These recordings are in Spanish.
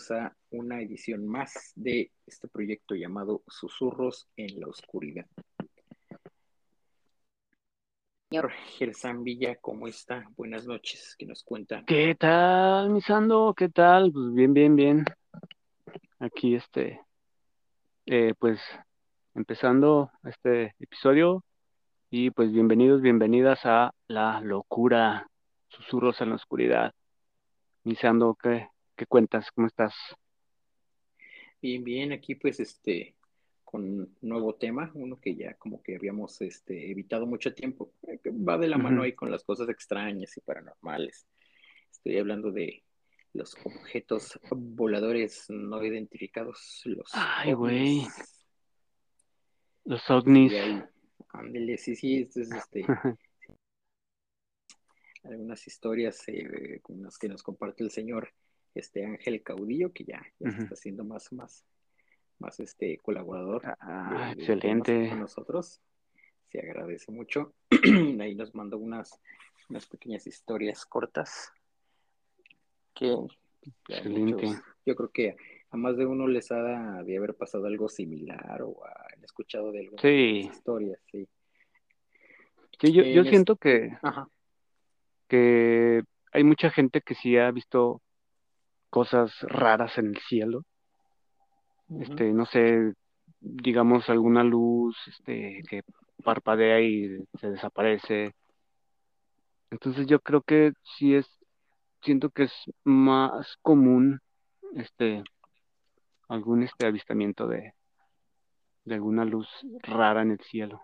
bienvenidos a una edición más de este proyecto llamado Susurros en la Oscuridad. Señor Gersan Villa, ¿cómo está? Buenas noches, ¿qué nos cuenta? ¿Qué tal, Misando? ¿Qué tal? Pues bien, bien, bien. Aquí, este, eh, pues, empezando este episodio y pues bienvenidos, bienvenidas a La Locura, Susurros en la Oscuridad. Misando, ¿qué, ¿Qué cuentas? ¿Cómo estás? Bien, bien, aquí pues este con un nuevo tema, uno que ya como que habíamos este, evitado mucho tiempo, eh, que va de la mano ahí con las cosas extrañas y paranormales. Estoy hablando de los objetos voladores no identificados, los Ay, güey. Los ovnis. Ándele, sí, sí, esto es este algunas historias eh, con las que nos comparte el señor este Ángel Caudillo, que ya, está siendo más, más, más este colaborador. Ah, excelente. Con nosotros. Se agradece mucho. Ahí nos mandó unas, unas pequeñas historias cortas que excelente. yo creo que a más de uno les ha de haber pasado algo similar o han escuchado de algunas historias, sí. Sí, yo, yo siento que, que hay mucha gente que sí ha visto cosas raras en el cielo. Este, no sé, digamos alguna luz este, que parpadea y se desaparece. Entonces yo creo que sí es, siento que es más común este algún este avistamiento de, de alguna luz rara en el cielo.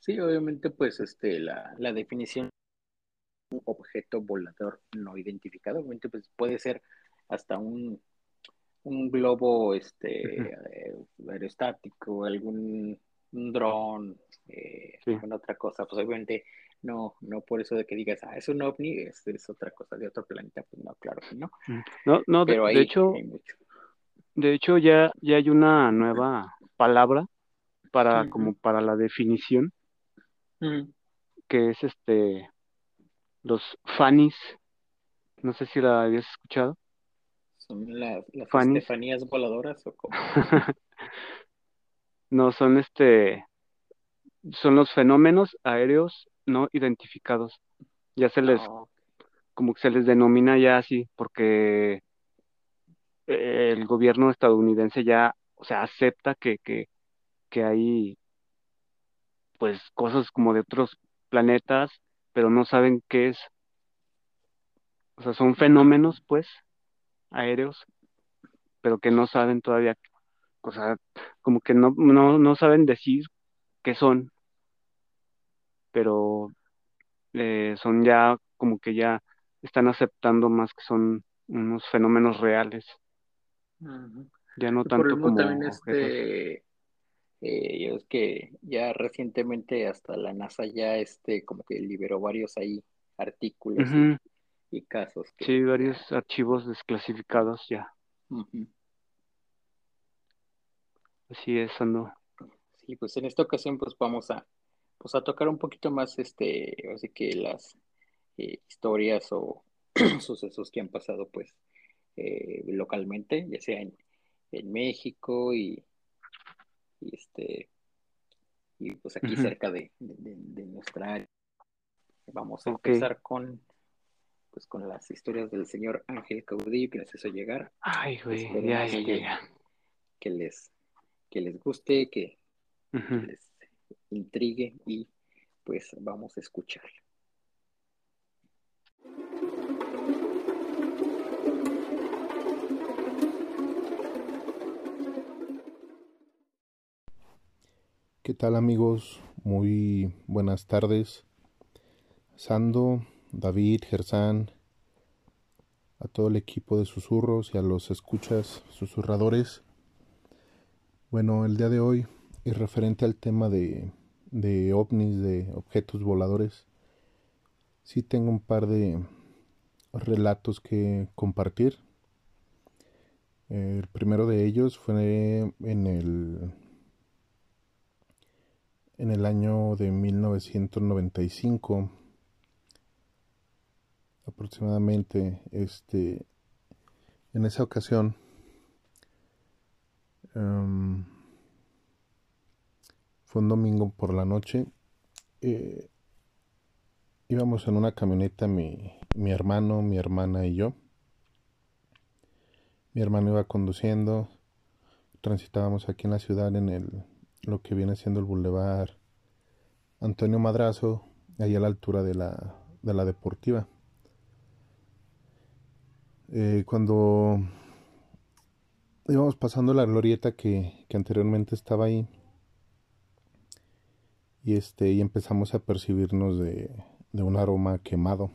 Sí, obviamente, pues este la, la definición un objeto volador no identificado. Obviamente, pues puede ser hasta un, un globo este, eh, aerostático, algún dron, eh, alguna otra cosa. Pues obviamente no, no por eso de que digas, ah, es un ovni, es, es otra cosa de otro planeta. Pues no, claro que no. No, no, de, hecho, de hecho ya, ya hay una nueva palabra para, como para la definición, que es este los Fannies. No sé si la habías escuchado. ¿Son las Estefanías voladoras o cómo? no, son este. Son los fenómenos aéreos no identificados. Ya se les. Ah, como que se les denomina ya así, porque eh, el gobierno estadounidense ya, o sea, acepta que, que, que hay pues cosas como de otros planetas pero no saben qué es. O sea, son fenómenos, pues, aéreos, pero que no saben todavía, o sea, como que no, no, no saben decir qué son, pero eh, son ya, como que ya están aceptando más que son unos fenómenos reales. Ya no tanto como también este eh, es que ya recientemente hasta la NASA ya este como que liberó varios ahí artículos y, casos. sí, varios archivos desclasificados ya. Así es, Ando. Sí, pues en esta ocasión pues vamos a pues a tocar un poquito más este, así que las eh, historias o sucesos que han pasado pues eh, localmente, ya sea en, en México y y este y pues aquí cerca de, nuestra área. Vamos a empezar con pues con las historias del señor Ángel Caudillo que les hizo llegar. Ay, güey, ya, que, les que les guste, que, les intrigue y pues vamos a escucharlo. ¿Qué tal amigos? Muy buenas tardes. Sando, David, Gersán, a todo el equipo de susurros y a los escuchas susurradores. Bueno, el día de hoy, y referente al tema de, de ovnis, de objetos voladores, sí tengo un par de relatos que compartir. El primero de ellos fue en el en el año de 1995 aproximadamente este en esa ocasión em, fue un domingo por la noche. Eh, íbamos en una camioneta mi, mi hermano mi hermana y yo. Mi hermano iba conduciendo. Transitábamos aquí en la ciudad en el lo que viene siendo el bulevar Antonio Madrazo ahí a la altura de la, de la deportiva. Eh, cuando íbamos pasando la glorieta que, anteriormente estaba ahí y este y empezamos a percibirnos de, un aroma quemado.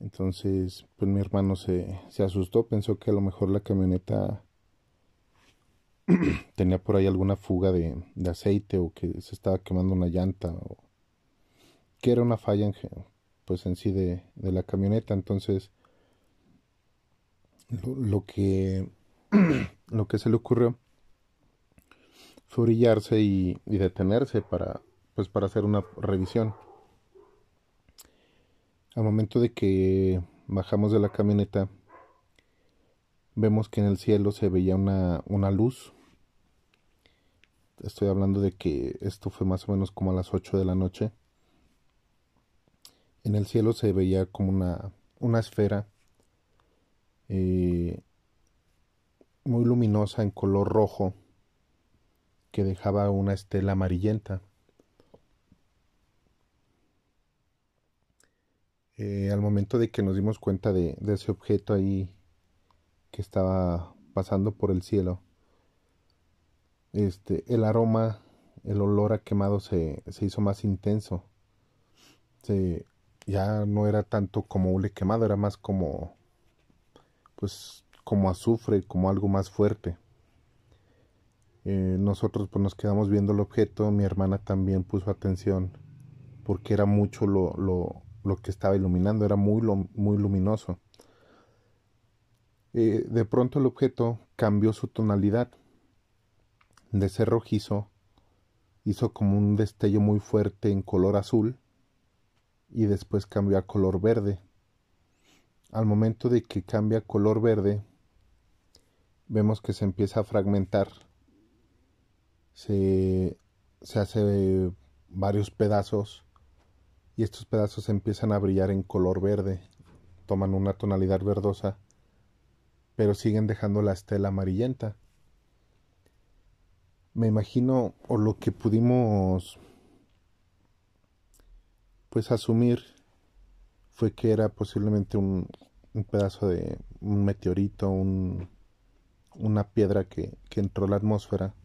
Entonces pues mi hermano se, se asustó pensó que a lo mejor la camioneta tenía por ahí alguna fuga de, aceite o que se estaba quemando una llanta o que era una falla en, pues en sí de, la camioneta. Entonces, lo, que, lo que se le ocurrió fue orillarse y, detenerse para, pues para hacer una revisión. Al momento de que bajamos de la camioneta, vemos que en el cielo se veía una, una luz. Estoy hablando de que esto fue más o menos como a las 8 de la noche en el cielo se veía como una, una esfera eh, muy luminosa en color rojo que dejaba una estela amarillenta. Eh, al momento de que nos dimos cuenta de, ese objeto ahí que estaba pasando por el cielo, este, el aroma, el olor a quemado se, se hizo más intenso. Se, ya no era tanto como hule quemado, era más como, pues, como azufre, como algo más fuerte. Eh, nosotros pues nos quedamos viendo el objeto, mi hermana también puso atención porque era mucho lo, lo, lo que estaba iluminando, era muy, muy luminoso. Eh, de pronto el objeto cambió su tonalidad. De ser rojizo, hizo como un destello muy fuerte en color azul y después cambió a color verde. Al momento de que cambia color verde, vemos que se empieza a fragmentar. Se, se hace varios pedazos y estos pedazos empiezan a brillar en color verde, toman una tonalidad verdosa, pero siguen dejando la estela amarillenta. Me imagino, o lo que pudimos pues asumir fue que era posiblemente un, pedazo de un meteorito, un, una piedra que, entró a la atmósfera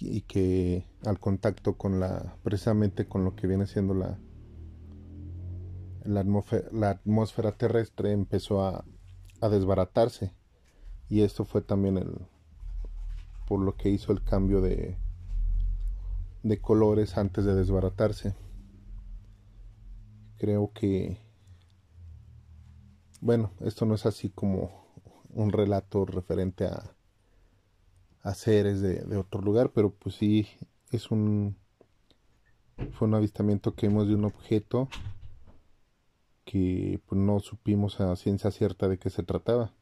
y que al contacto con la precisamente con lo que viene siendo la la atmósfera, la atmósfera terrestre empezó a, a, desbaratarse. Y esto fue también el por lo que hizo el cambio de de colores antes de desbaratarse. Creo que, bueno, esto no es así como un relato referente a, a seres de, otro lugar, pero pues sí es un, fue un avistamiento que hemos de un objeto que pues, no supimos a ciencia cierta de qué se trataba,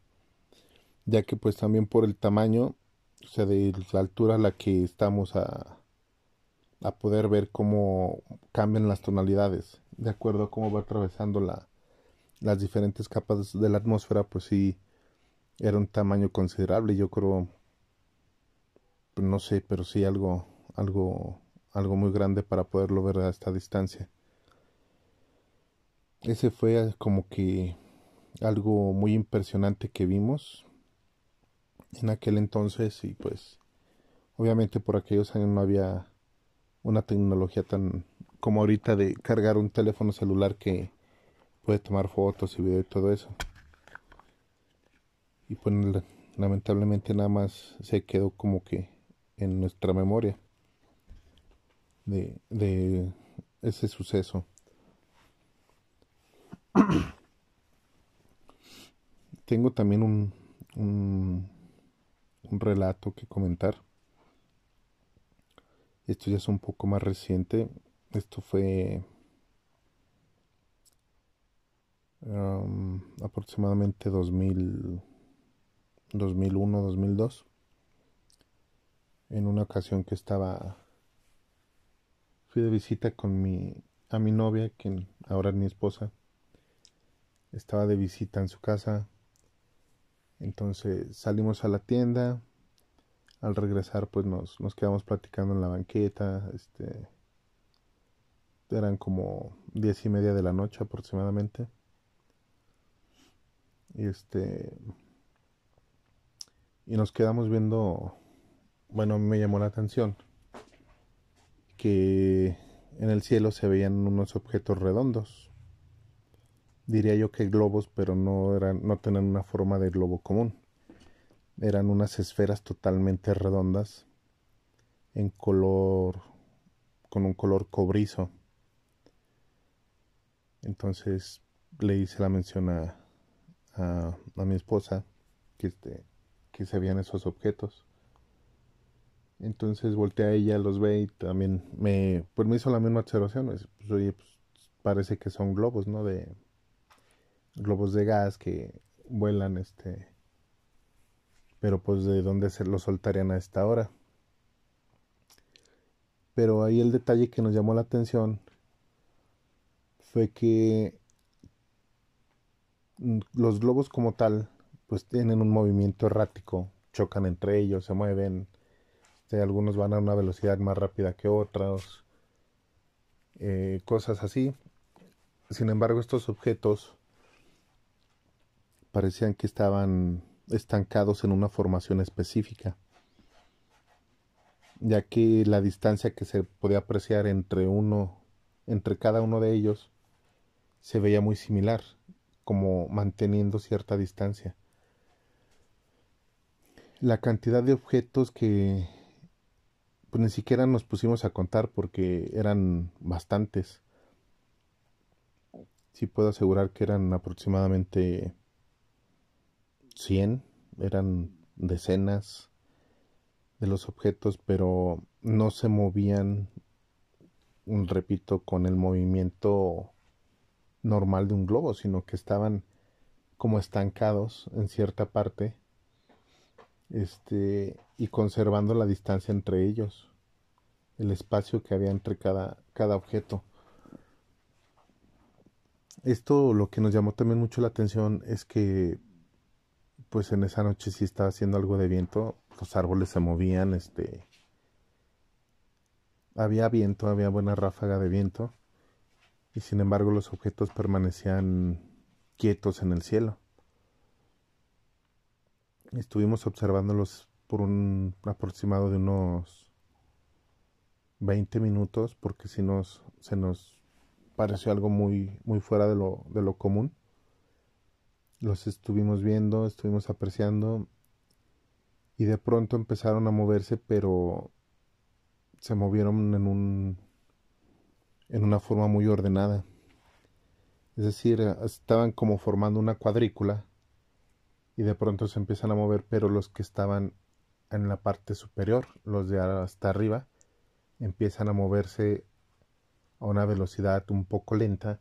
ya que pues también por el tamaño, o sea, de la altura a la que estamos a, a poder ver cómo cambian las tonalidades de acuerdo a cómo va atravesando la, las diferentes capas de la atmósfera, pues sí, era un tamaño considerable. Yo creo, pues no sé, pero sí algo, algo, algo muy grande para poderlo ver a esta distancia. Ese fue como que algo muy impresionante que vimos en aquel entonces y pues Obviamente por aquellos años no había una tecnología tan como ahorita de cargar un teléfono celular que puede tomar fotos y video y todo eso. Y pues lamentablemente nada más se quedó como que en nuestra memoria de, de ese suceso. Tengo también un, un, un relato que comentar. Esto ya es un poco más reciente. Esto fue um, aproximadamente 2000, 2001, 2002. En una ocasión que estaba, fui de visita con mi, a mi novia, quien ahora es mi esposa. Estaba de visita en su casa. Entonces salimos a la tienda, al regresar pues nos, quedamos platicando en la banqueta, este, eran como diez y media de la noche aproximadamente. Y este, y nos quedamos viendo, bueno, me llamó la atención que en el cielo se veían unos objetos redondos. Diría yo que globos, pero no eran, no tenían una forma de globo común. Eran unas esferas totalmente redondas en color con un color cobrizo. Entonces le hice la mención a, a, mi esposa que este que se veían esos objetos. Entonces volteé a ella los ve y también me pues me hizo la misma observación. Pues, oye pues, parece que son globos no de globos de gas que vuelan este pero pues de dónde se lo soltarían a esta hora. Pero ahí el detalle que nos llamó la atención fue que los globos como tal pues tienen un movimiento errático, chocan entre ellos, se mueven, este, algunos van a una velocidad más rápida que otros, eh, cosas así. Sin embargo, estos objetos parecían que estaban estancados en una formación específica, ya que la distancia que se podía apreciar entre uno, entre cada uno de ellos, se veía muy similar, como manteniendo cierta distancia. La cantidad de objetos que pues ni siquiera nos pusimos a contar porque eran bastantes. Sí puedo asegurar que eran aproximadamente 100, eran decenas de los objetos, pero no se movían, repito, con el movimiento normal de un globo, sino que estaban como estancados en cierta parte este y conservando la distancia entre ellos el espacio que había entre cada, cada objeto. Esto lo que nos llamó también mucho la atención es que pues en esa noche sí estaba haciendo algo de viento, los árboles se movían, este había viento, había buena ráfaga de viento y sin embargo los objetos permanecían quietos en el cielo. Estuvimos observándolos por un aproximado de unos 20 minutos porque si nos se nos pareció algo muy muy fuera de lo de lo común los estuvimos viendo, estuvimos apreciando y de pronto empezaron a moverse, pero se movieron en un en una forma muy ordenada. Es decir, estaban como formando una cuadrícula y de pronto se empiezan a mover, pero los que estaban en la parte superior, los de hasta arriba, empiezan a moverse a una velocidad un poco lenta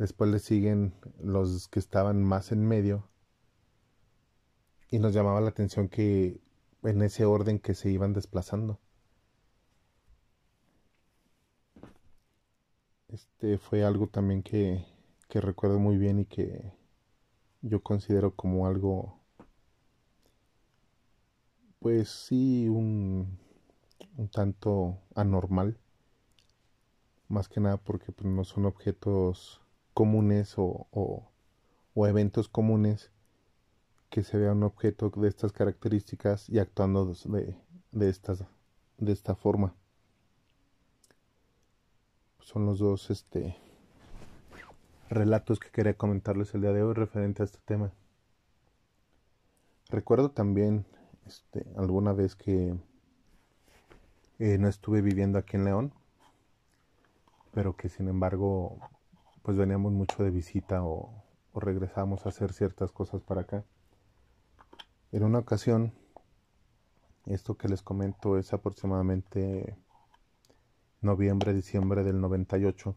Después le siguen los que estaban más en medio. Y nos llamaba la atención que en ese orden que se iban desplazando. Este fue algo también que, que recuerdo muy bien y que yo considero como algo, pues sí, un, un tanto anormal. Más que nada porque pues, no son objetos comunes o, o, eventos comunes que se vea un objeto de estas características y actuando de, de, estas, de esta forma. Son los dos este, relatos que quería comentarles el día de hoy referente a este tema. Recuerdo también este, alguna vez que eh, no estuve viviendo aquí en León, pero que sin embargo pues veníamos mucho de visita o, o regresamos a hacer ciertas cosas para acá. En una ocasión, esto que les comento es aproximadamente noviembre, diciembre del 98.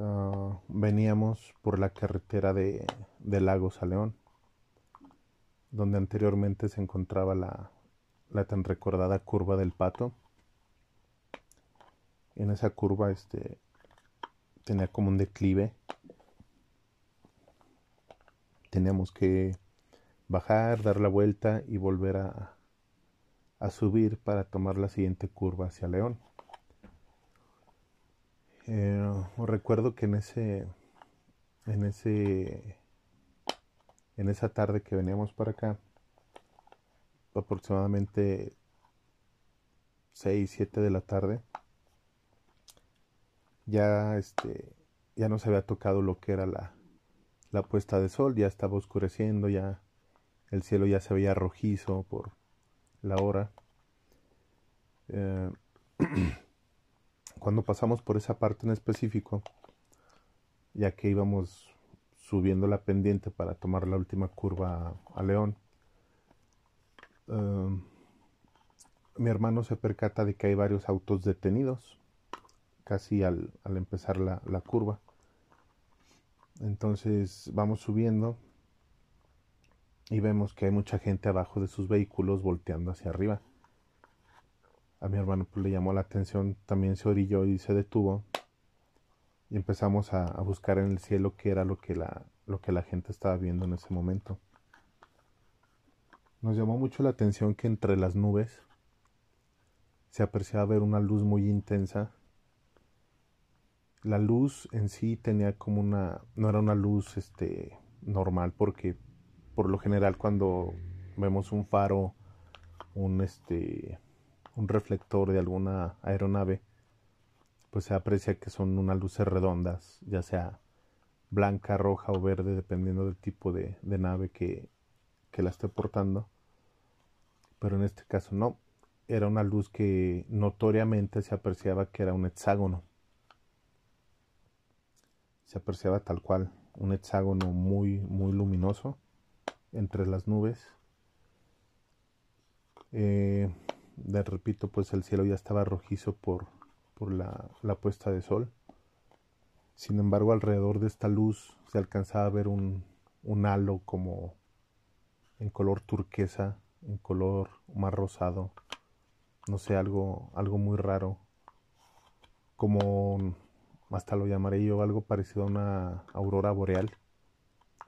Ah, veníamos por la carretera de, de, Lagos a León, donde anteriormente se encontraba la, la tan recordada curva del pato. En esa curva este, tenía como un declive. Teníamos que bajar, dar la vuelta y volver a, a subir para tomar la siguiente curva hacia León. Eh, recuerdo que en ese, en ese, en esa tarde que veníamos para acá, aproximadamente 6, 7 de la tarde, ya este, ya no se había tocado lo que era la, la puesta de sol, ya estaba oscureciendo, ya el cielo ya se veía rojizo por la hora. Eh, cuando pasamos por esa parte en específico, ya que íbamos subiendo la pendiente para tomar la última curva a, León, um, mi hermano se percata de que hay varios autos detenidos casi al, empezar la, la, curva. Entonces vamos subiendo y vemos que hay mucha gente abajo de sus vehículos volteando hacia arriba a mi hermano pues, le llamó la atención, también se orilló y se detuvo. Y empezamos a, buscar en el cielo qué era lo que, la, lo que la gente estaba viendo en ese momento. Nos llamó mucho la atención que entre las nubes se apreciaba ver una luz muy intensa. La luz en sí tenía como una, no era una luz este, normal porque por lo general cuando vemos un faro, un este, un reflector de alguna aeronave, pues se aprecia que son unas luces redondas, ya sea blanca, roja o verde, dependiendo del tipo de, nave que, que la esté portando. Pero en este caso no, era una luz que notoriamente se apreciaba que era un hexágono. Se apreciaba tal cual, un hexágono muy, muy luminoso entre las nubes. Eh, de repito, pues el cielo ya estaba rojizo por, por la, la, puesta de sol. Sin embargo, alrededor de esta luz se alcanzaba a ver un, un halo como en color turquesa, en color más rosado, no sé, algo, algo muy raro, como hasta lo llamaré yo algo parecido a una aurora boreal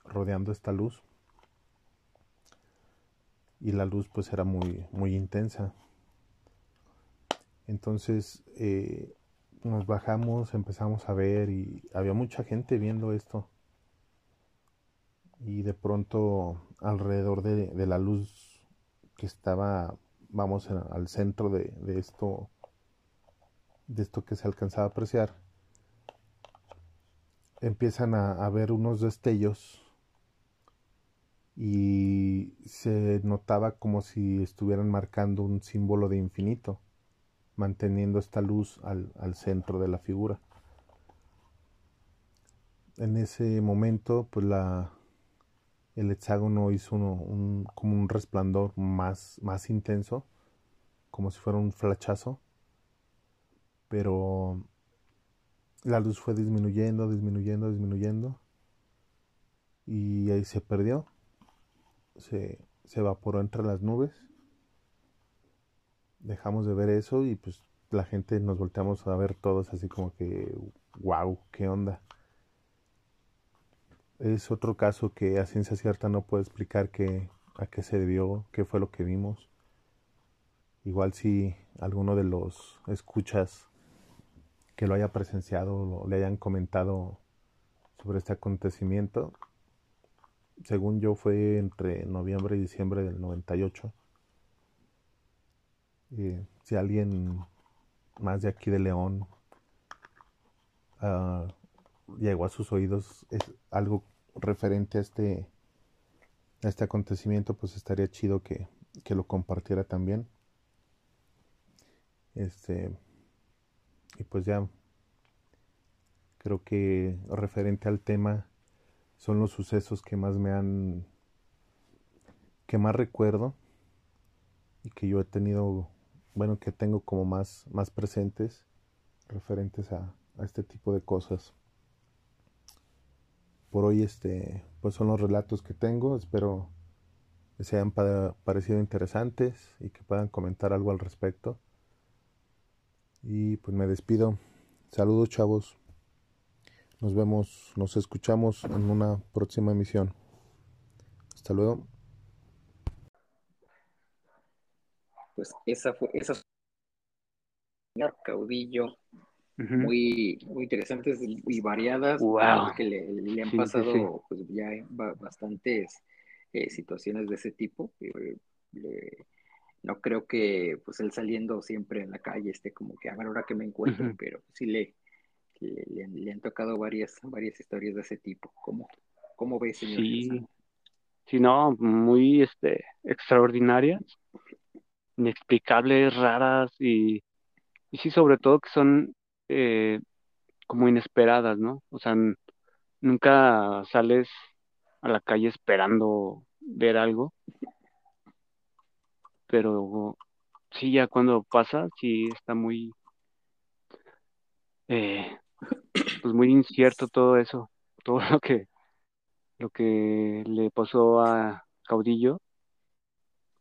rodeando esta luz y la luz pues era muy muy intensa entonces eh, nos bajamos, empezamos a ver y había mucha gente viendo esto. Y de pronto alrededor de, la luz que estaba, vamos, al centro de, esto, de esto que se alcanzaba a apreciar, empiezan a, a ver unos destellos y se notaba como si estuvieran marcando un símbolo de infinito manteniendo esta luz al, centro de la figura. En ese momento, pues la, el hexágono hizo un, como un resplandor más, más intenso, como si fuera un flachazo, pero la luz fue disminuyendo, disminuyendo, disminuyendo, y ahí se perdió, se, se evaporó entre las nubes dejamos de ver eso y pues la gente nos volteamos a ver todos así como que, wow, ¿qué onda? Es otro caso que a ciencia cierta no puedo explicar qué, a qué se debió, qué fue lo que vimos. Igual si alguno de los escuchas que lo haya presenciado o le hayan comentado sobre este acontecimiento, según yo fue entre noviembre y diciembre del 98. Eh, si alguien más de aquí de León uh, llegó a sus oídos es algo referente a este, a este acontecimiento, pues estaría chido que, que lo compartiera también. Este, y pues ya creo que referente al tema son los sucesos que más me han que más recuerdo y que yo he tenido bueno que tengo como más más presentes referentes a, a este tipo de cosas. Por hoy este pues son los relatos que tengo. Espero que se hayan parecido interesantes y que puedan comentar algo al respecto y pues me despido. Saludos chavos. Nos vemos, nos escuchamos en una próxima emisión. Hasta luego. Pues esa fue, esa caudillo muy, muy interesantes y variadas que le, han pasado pues ya bastantes eh, situaciones de ese tipo. Eh, no creo que pues él saliendo siempre en la calle esté como que a ver ahora que me encuentro, pero sí le, le, han tocado varias, varias historias de ese tipo. ¿Cómo, cómo ves, señor? Sí. sí, no, muy este, extraordinarias, inexplicables, raras y, y sí, sobre todo que son eh, como inesperadas, ¿no? O sea, nunca sales a la calle esperando ver algo pero sí, ya cuando pasa, sí está muy, eh, pues muy incierto todo eso, todo lo que, lo que le pasó a Caudillo,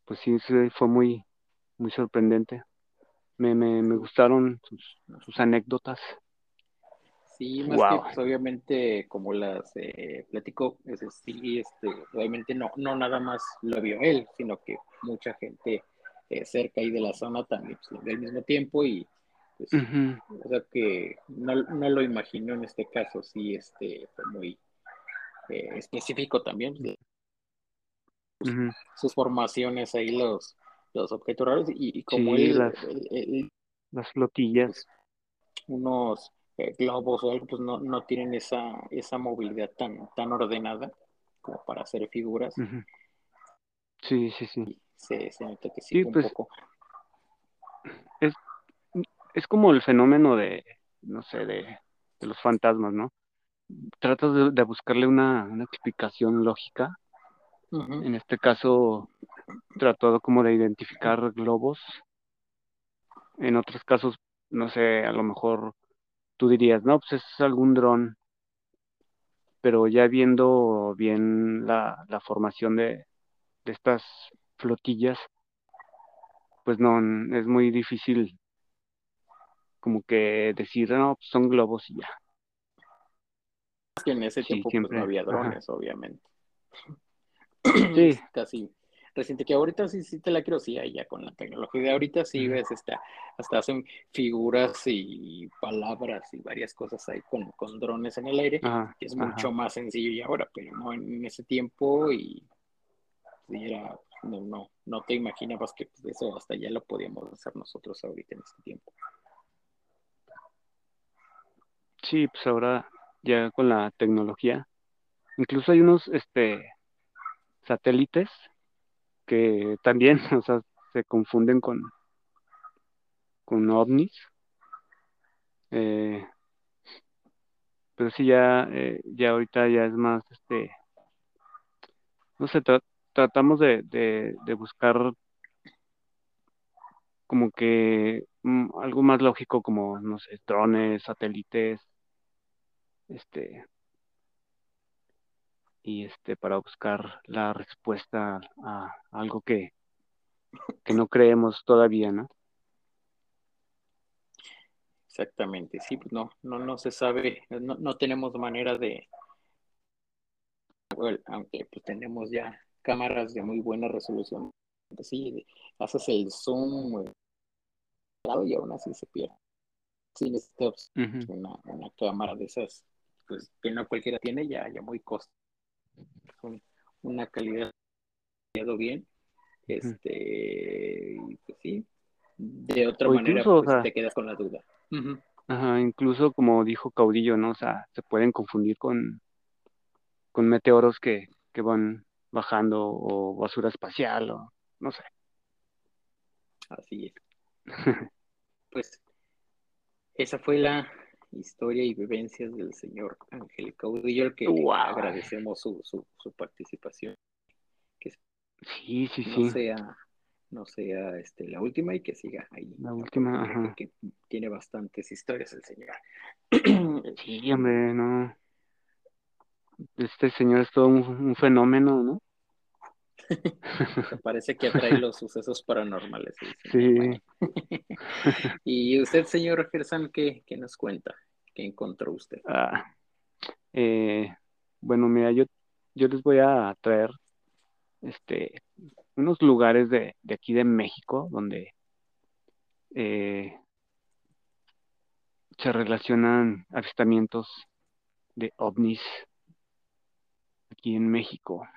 pues sí, fue muy, muy sorprendente. Me, me, me gustaron sus, sus anécdotas. Sí, más que pues, obviamente como las eh, platicó, es, sí, este, obviamente no, no nada más lo vio él, sino que mucha gente eh, cerca ahí de la zona también pues, lo vio al mismo tiempo y pues, o sea que no, no, lo imagino en este caso, sí, este, fue muy eh, específico también. Pues, sus formaciones ahí, los, los objetos raros y, como él, las, flotillas. unos eh, globos o algo, pues no, no tienen esa, esa movilidad tan, tan ordenada como para hacer figuras. Sí, sí, sí. Se, se, nota que sí, pues, poco. Es, es como el fenómeno de, no sé, de, de los fantasmas, ¿no? Tratas de, de buscarle una, una, explicación lógica. En este caso, tratado como de identificar globos. En otros casos, no sé, a lo mejor tú dirías, no, pues es algún dron, pero ya viendo bien la, formación de, estas flotillas, pues no, es muy difícil como que decir, no, pues son globos y ya. que en ese tiempo pues, no había drones, obviamente. Sí. Casi reciente, que ahorita sí, sí te la quiero, sí, ya con la tecnología de ahorita sí ves, está, hasta hacen figuras y palabras y varias cosas ahí con, con drones en el aire, que es mucho más sencillo y ahora, pero no en ese tiempo y era, no, no, no te imaginabas que pues, eso hasta ya lo podíamos hacer nosotros ahorita en este tiempo. Sí, pues ahora ya con la tecnología, incluso hay unos este satélites que también, o sea, se confunden con, con ovnis. Eh, pero sí, ya, eh, ya ahorita ya es más, este, no sé, tratamos de, de, buscar como que mm, algo más lógico como, no sé, drones, satélites, este, y este para buscar la respuesta a algo que, que no creemos todavía, ¿no? Exactamente, sí, pues no, no, no se sabe, no, no tenemos manera de, aunque pues tenemos ya cámaras de muy buena resolución, sí, haces el zoom y aún así se pierde. Sí, necesitas una, una cámara de esas, pues que no cualquiera tiene, ya, ya muy costosa un, una calidad bien, este, pues sí, de otra manera pues, te quedas con la duda. Ajá, incluso como dijo Caudillo, ¿no? O sea, se pueden confundir con, con meteoros que, que van bajando o basura espacial o no sé. Así es. pues esa fue la historia y vivencias del señor Ángel Caudillo, al que agradecemos su, su, su participación. Que sí, sí, no sí. Sea, no sea este, la última y que siga ahí. La última, ajá. Porque tiene bastantes historias el señor. sí, hombre, no. Este señor es todo un, fenómeno, ¿no? Parece que atrae los sucesos paranormales. Sí. y usted, señor Gersan, ¿qué, ¿qué, nos cuenta? ¿Qué encontró usted? Ah, eh, bueno, mira, yo, yo les voy a traer este, unos lugares de, aquí de México donde eh, se relacionan avistamientos de ovnis aquí en México.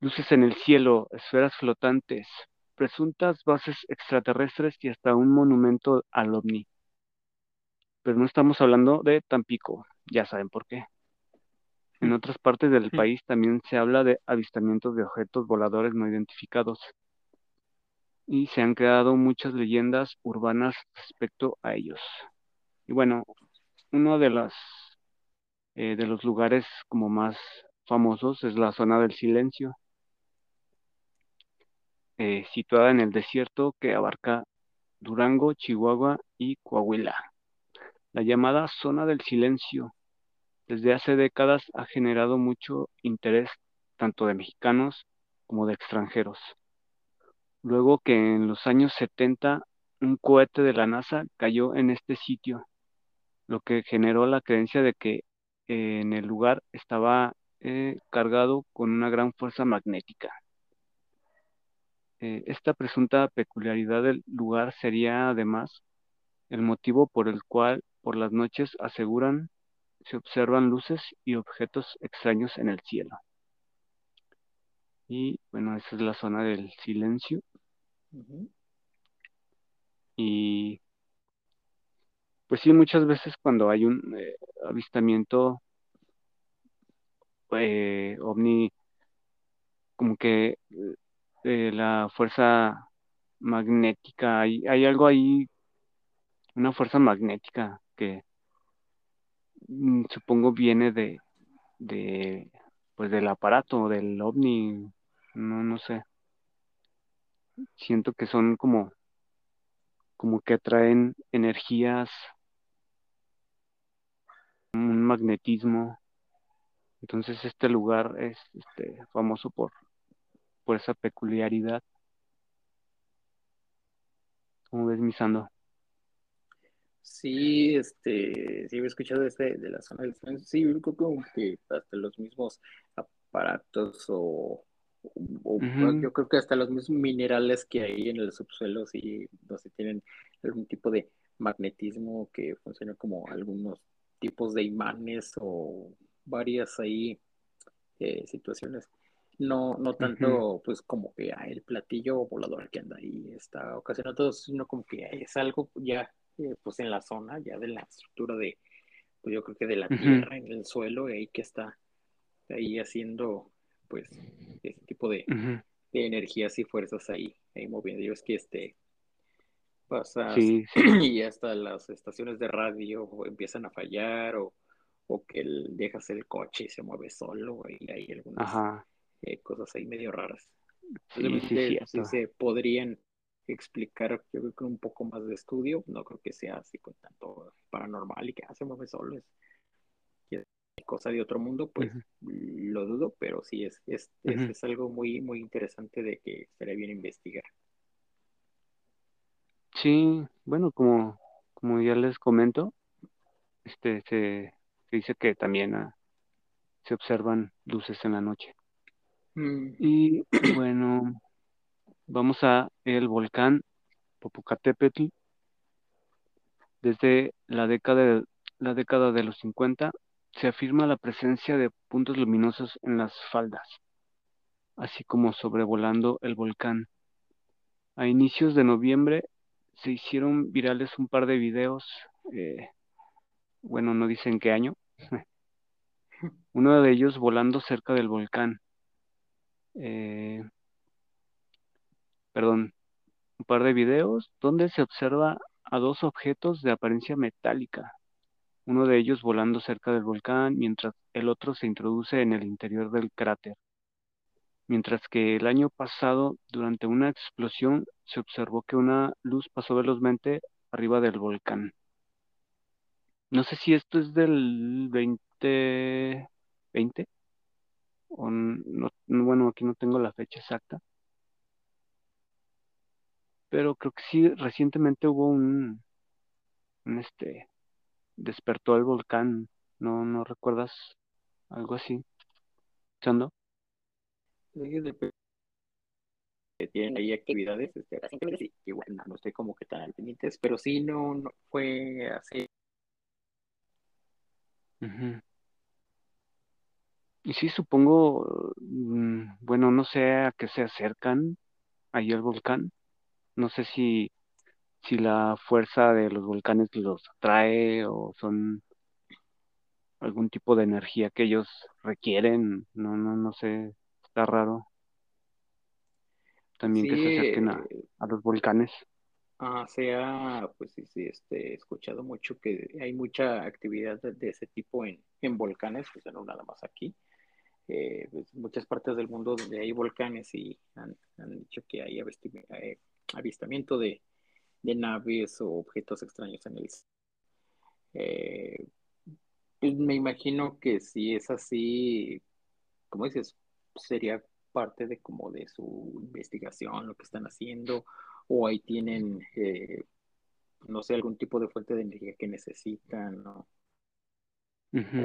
Luces en el cielo, esferas flotantes, presuntas bases extraterrestres y hasta un monumento al ovni. Pero no estamos hablando de Tampico, ya saben por qué. En otras partes del país también se habla de avistamientos de objetos voladores no identificados. Y se han creado muchas leyendas urbanas respecto a ellos. Y bueno, uno de los, eh, de los lugares como más famosos es la zona del silencio, eh, situada en el desierto que abarca Durango, Chihuahua y Coahuila. La llamada zona del silencio desde hace décadas ha generado mucho interés tanto de mexicanos como de extranjeros. Luego que en los años 70 un cohete de la NASA cayó en este sitio, lo que generó la creencia de que eh, en el lugar estaba eh, cargado con una gran fuerza magnética. Eh, esta presunta peculiaridad del lugar sería además el motivo por el cual por las noches aseguran se observan luces y objetos extraños en el cielo. Y bueno, esa es la zona del silencio. Y pues sí, muchas veces cuando hay un eh, avistamiento eh, ovni, como que eh, la fuerza magnética, hay, hay algo ahí, una fuerza magnética que Mm, supongo viene de, de, pues del aparato, del ovni, no, no sé. Siento que son como, como que atraen energías, un magnetismo. Entonces este lugar es este, famoso por, por esa peculiaridad. ¿Cómo ves, Misando? Sí, este, sí he escuchado este de la zona del silencio. Sí, yo creo como que hasta los mismos aparatos o, yo creo que hasta los mismos minerales que hay en el subsuelo sí, no sé, tienen algún tipo de magnetismo que funciona como algunos tipos de imanes o varias ahí eh, situaciones. No, no tanto pues como que ah, el platillo volador que anda ahí está ocasionando, sino como que es algo ya eh, pues en la zona ya de la estructura de, pues yo creo que de la tierra en el suelo, y ahí que está ahí haciendo pues ese tipo de, energías y fuerzas ahí, ahí moviendo. Yo es que este pasas y hasta las estaciones de radio empiezan a fallar o, que dejas el coche y se mueve solo y hay algunas eh, cosas ahí medio raras. Sí, sí, se podrían explicar, yo creo que un poco más de estudio, no creo que sea así con tanto paranormal y que hace mueve solo, es, cosa de otro mundo, pues lo dudo, pero sí es, es, es, algo muy, muy interesante de que sería bien investigar. Sí, bueno, como, como ya les comento, este se, dice que también ah, se observan luces en la noche. Mm. Y bueno, Vamos a el volcán Popocatépetl. Desde la década de, la década de los 50 se afirma la presencia de puntos luminosos en las faldas, así como sobrevolando el volcán. A inicios de noviembre se hicieron virales un par de videos, eh, bueno, no dicen qué año, uno de ellos volando cerca del volcán. Eh, perdón, un par de videos donde se observa a dos objetos de apariencia metálica, uno de ellos volando cerca del volcán mientras el otro se introduce en el interior del cráter. Mientras que el año pasado, durante una explosión, se observó que una luz pasó velozmente arriba del volcán. No sé si esto es del 2020 o no, bueno, aquí no tengo la fecha exacta. Pero creo que sí, recientemente hubo un, un este, despertó el volcán. ¿No, no recuerdas algo así? ¿Chando? tienen ahí actividades, este, y, bueno, no estoy como que tan al pendientes, pero sí no, no fue así. Y sí, supongo, mm, bueno, no sé a qué se acercan ahí al volcán. No sé si, si la fuerza de los volcanes los atrae o son algún tipo de energía que ellos requieren. No, no, no sé, está raro. También que se acerquen a, a los volcanes. Ah, se ha, pues sí, sí, este, escuchado mucho que hay mucha actividad de, ese tipo en, en volcanes, pues no nada más aquí. Eh, pues, muchas partes del mundo donde hay volcanes y han, dicho que hay eh, avistamiento de, naves o objetos extraños en el eh, pues, me imagino que si es así, como dices, sería parte de como de su investigación, lo que están haciendo, o ahí tienen, no sé, algún tipo de fuente de energía que necesitan, ¿no?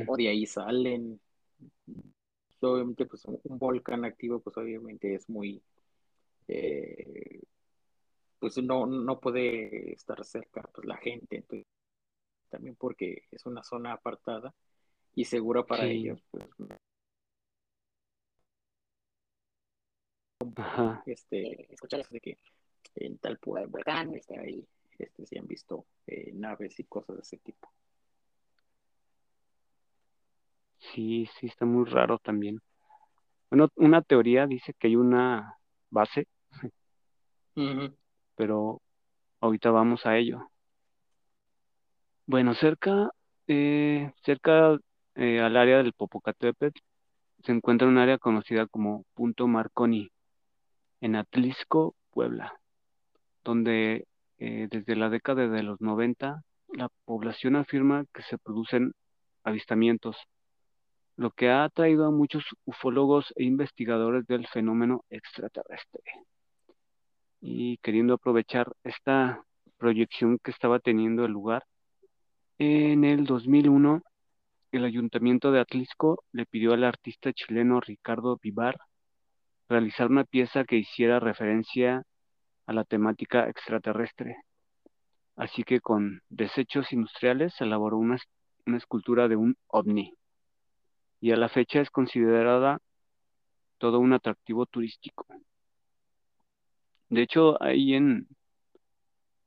o de ahí salen obviamente pues un, volcán activo pues obviamente es muy eh, pues no, no puede estar cerca pues la gente entonces también porque es una zona apartada y segura para ellos pues este escuchar de que en tal volcán está ahí este se han visto eh, naves y cosas de ese tipo Sí, sí, está muy raro también. Bueno, una teoría dice que hay una base, pero ahorita vamos a ello. Bueno, cerca, eh, cerca eh, al área del Popocatépetl se encuentra un área conocida como Punto Marconi, en Atlisco, Puebla, donde eh, desde la década de los 90 la población afirma que se producen avistamientos lo que ha atraído a muchos ufólogos e investigadores del fenómeno extraterrestre. Y queriendo aprovechar esta proyección que estaba teniendo el lugar, en el 2001 el ayuntamiento de Atlisco le pidió al artista chileno Ricardo Vivar realizar una pieza que hiciera referencia a la temática extraterrestre. Así que con desechos industriales se elaboró una, una escultura de un ovni y a la fecha es considerada todo un atractivo turístico. De hecho, ahí en,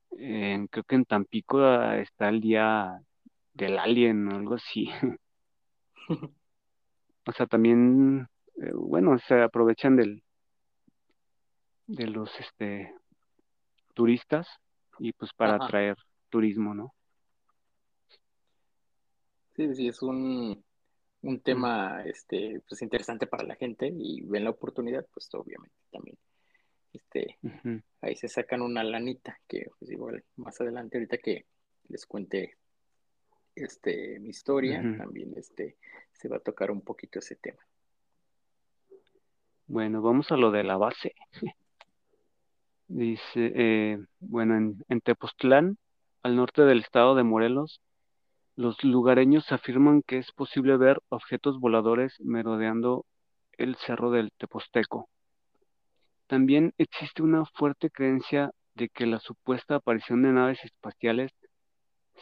creo que en Tampico ah, está el día del alien o algo así. o sea, también, eh, bueno, se aprovechan del de los este turistas y pues para atraer turismo, ¿no? Sí, sí, es un un tema este, pues interesante para la gente y ven la oportunidad, pues obviamente también. Este, ahí se sacan una lanita que pues igual más adelante ahorita que les cuente este mi historia, también este se va a tocar un poquito ese tema. Bueno, vamos a lo de la base. Dice, eh, bueno, en, en Tepoztlán, al norte del estado de Morelos, los lugareños afirman que es posible ver objetos voladores merodeando el cerro del Teposteco. También existe una fuerte creencia de que la supuesta aparición de naves espaciales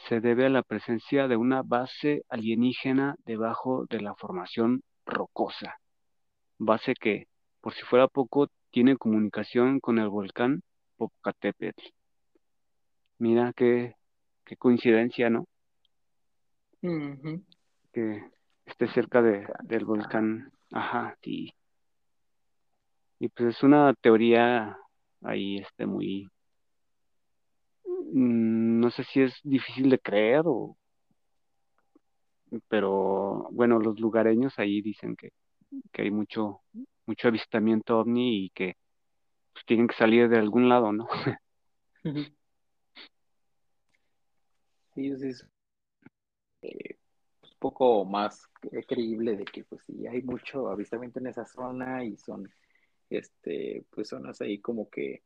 se debe a la presencia de una base alienígena debajo de la formación rocosa, base que por si fuera poco, tiene comunicación con el volcán Popocatépetl. Mira qué, qué coincidencia, ¿no? Que esté cerca de, del volcán. Ajá, sí. Y pues es una teoría ahí este muy mm, no sé si es difícil de creer o pero bueno, los lugareños ahí dicen que, que hay mucho mucho avistamiento ovni y que pues, tienen que salir de algún lado, ¿no? Sí, es poco más creíble de que pues sí hay mucho avistamiento en esa zona y son este pues zonas ahí como que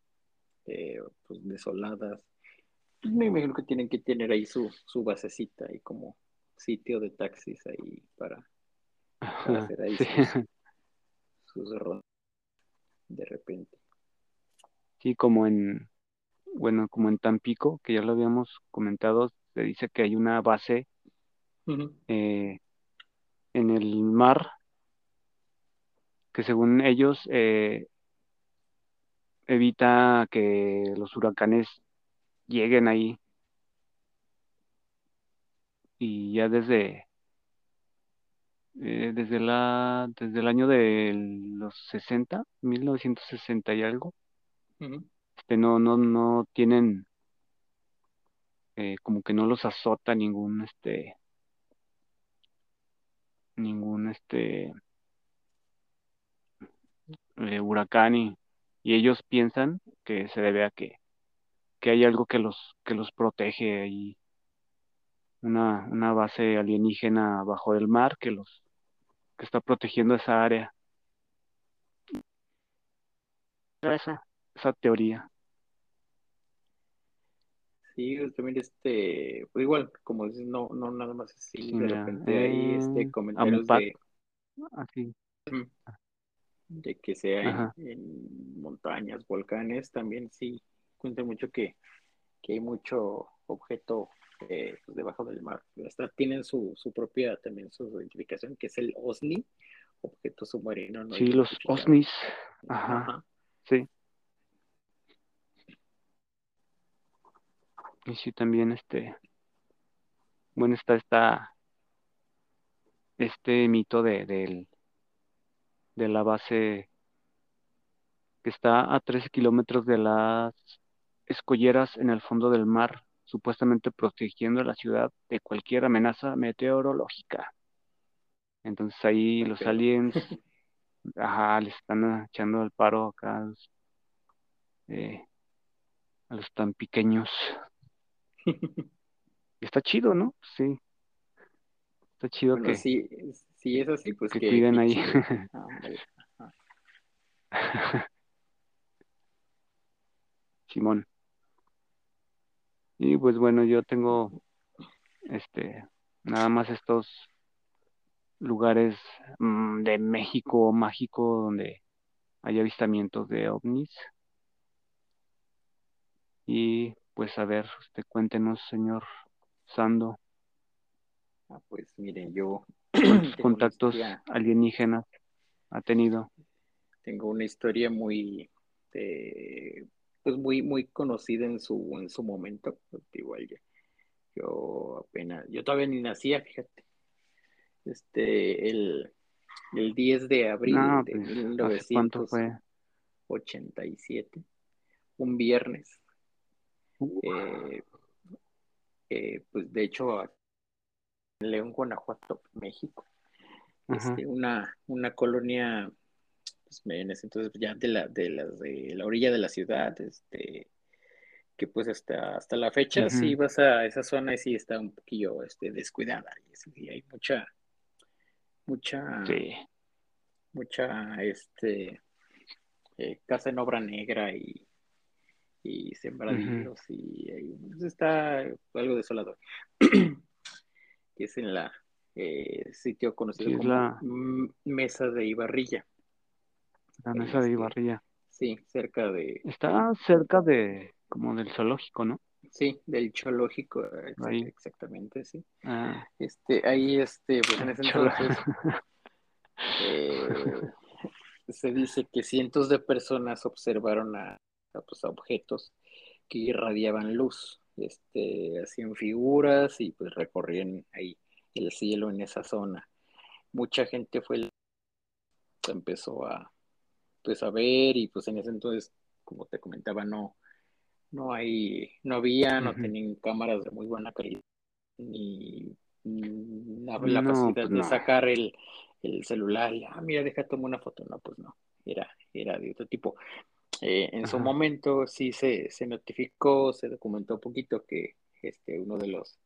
eh, pues desoladas. Pues, me imagino que tienen que tener ahí su, su basecita y como sitio de taxis ahí para, hacer ahí sus, sus de repente. Sí, como en, bueno, como en Tampico, que ya lo habíamos comentado, se dice que hay una base eh, en el mar que según ellos eh, evita que los huracanes lleguen ahí. Y ya desde, eh, desde, la, desde el año de los 60, 1960 y algo, este, no, no, no tienen, eh, como que no los azota ningún, este, ningún, este, eh, huracán y, y ellos piensan que se debe a que, que hay algo que los, que los protege ahí, una, una base alienígena bajo el mar que los, que está protegiendo esa área. Esa, esa teoría. Sí, también este, pues igual, como dices, no, no nada más así, de repente hay este eh, comentarios de así de que sea en, montañas, volcanes, también sí cuenta mucho que, hay mucho objeto eh, pues, debajo del mar. Hasta tienen su, su propia también su identificación, que es el OSNI, objeto submarino. sí, los OSNIs. Ajá. Sí. Y sí, también este, bueno, está, está este mito de, del, de la base que está a 13 kilómetros de las escolleras en el fondo del mar, supuestamente protegiendo a la ciudad de cualquier amenaza meteorológica. Entonces ahí los aliens, ajá, les están echando el paro acá a los, eh, a los tan pequeños. está chido, ¿no? Sí. Está chido que, sí, sí, es así, pues que, cuiden ahí. Simón. Y pues bueno, yo tengo este nada más estos lugares mm, de México mágico donde hay avistamientos de ovnis. Y pues a ver, usted cuéntenos, señor Sando. Ah, pues miren, yo contactos alienígenas ha tenido? Tengo una historia muy, eh, pues muy, muy conocida en su, en su momento. Igual yo, yo apenas, yo todavía ni nacía, fíjate. Este, el, el 10 de abril de 1987, pues, un viernes. Eh, eh, pues de hecho, en León, Guanajuato, México, este, una, una colonia pues, en ese entonces ya de la, de la, de la orilla de la ciudad, este, que pues hasta, hasta la fecha si vas a esa zona y sí está un poquillo este, descuidada. Y, hay mucha, mucha, mucha, este, eh, casa en obra negra y, y sembradíos y, pues, está algo desolador. que es en la eh, sitio conocido como la... Mesa de Ibarrilla. La Mesa de este, Ibarrilla. Sí, cerca de... Está cerca de, como del zoológico, ¿no? Sí, del zoológico, exactamente, sí. Ah. Este, ahí, este, pues en ese entonces, eh, se dice que cientos de personas observaron a, pues, objetos que irradiaban luz, este, hacían figuras y pues recorrían ahí el cielo en esa zona. Mucha gente fue empezó a pues a ver y pues en ese entonces como te comentaba no no hay no había no tenían cámaras de muy buena calidad ni, la, capacidad pues, de sacar el, el celular y, ah, mira, deja tomar una foto. No, pues no, era, era de otro tipo. Eh, en su momento sí se, se, notificó, se documentó un poquito que este, uno de los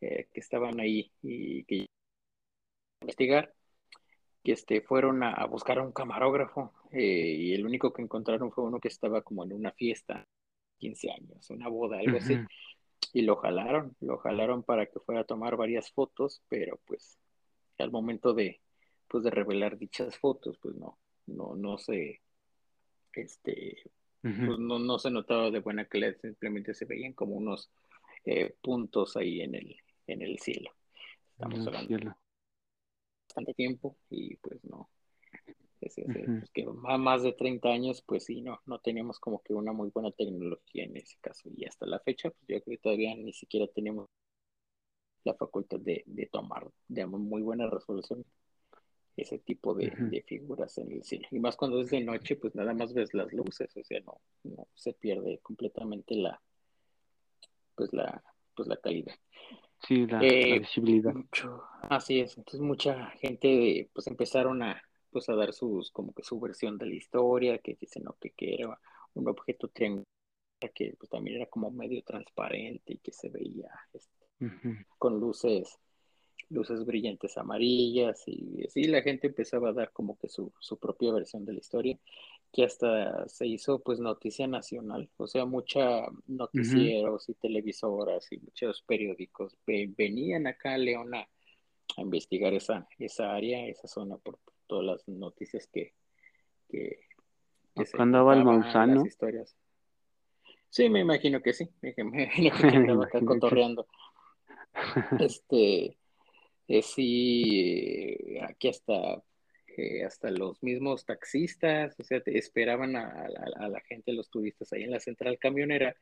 eh, que estaban ahí y que investigar, que este, fueron a, buscar a un camarógrafo eh, y el único que encontraron fue uno que estaba como en una fiesta, 15 años, una boda, algo así, y lo jalaron, lo jalaron para que fuera a tomar varias fotos, pero pues al momento de, pues de revelar dichas fotos, pues no, no, no se, este, pues no, no se notaba de buena calidad, simplemente se veían como unos eh, puntos ahí en el, en el cielo. Estamos hablando bastante tiempo y pues no, es, pues, que más de 30 años, pues sí, no, no teníamos como que una muy buena tecnología en ese caso. Y hasta la fecha, pues yo creo que todavía ni siquiera tenemos la facultad de, de tomar de muy buena resolución ese tipo de, figuras en el cielo. Y más cuando es de noche, pues nada más ves las luces, o sea, no, no se pierde completamente la, pues la, pues la calidad. Sí, la, eh, visibilidad. así es, entonces mucha gente pues empezaron a, pues a dar sus, como que su versión de la historia, que dicen no, que, que era un objeto triangular que pues también era como medio transparente y que se veía este, con luces luces brillantes amarillas y así la gente empezaba a dar como que su, su propia versión de la historia que hasta se hizo pues noticia nacional, o sea, mucha noticieros y televisoras y muchos periódicos venían acá a León a, investigar esa, esa área, esa zona por, todas las noticias que, que, que se andaba el Mausano. historias. Sí, me imagino que sí, me imagino que andaba acá cotorreando. Este, eh, sí, aquí hasta, eh, hasta los mismos taxistas, o sea, esperaban a, la gente, los turistas ahí en la central camionera